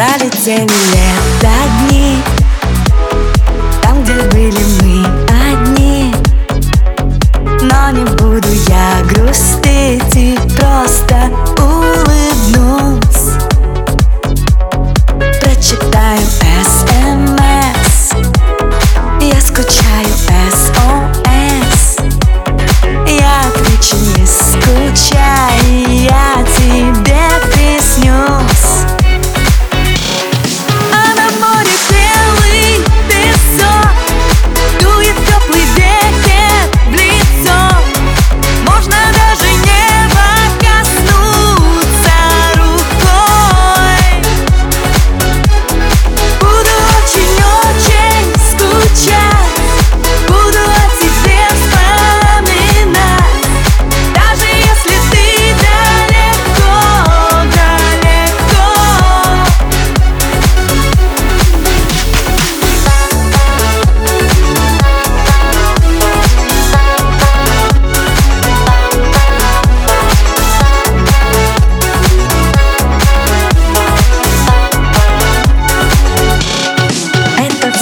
Пролетели лет дни, Там, где были мы.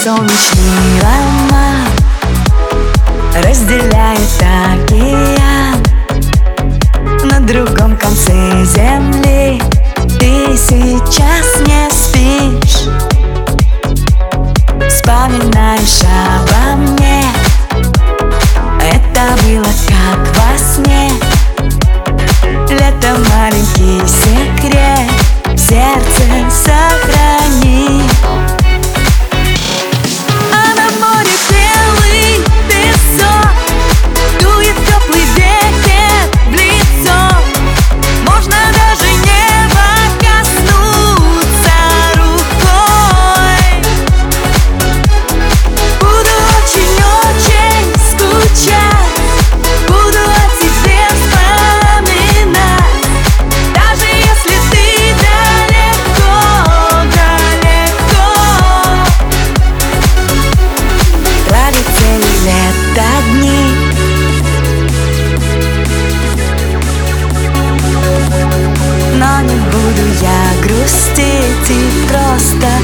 солнечный роман Разделяет океан На другом конце земли. Ты сейчас не спишь. Вспоминаешь обо мне. Это было я грустить и просто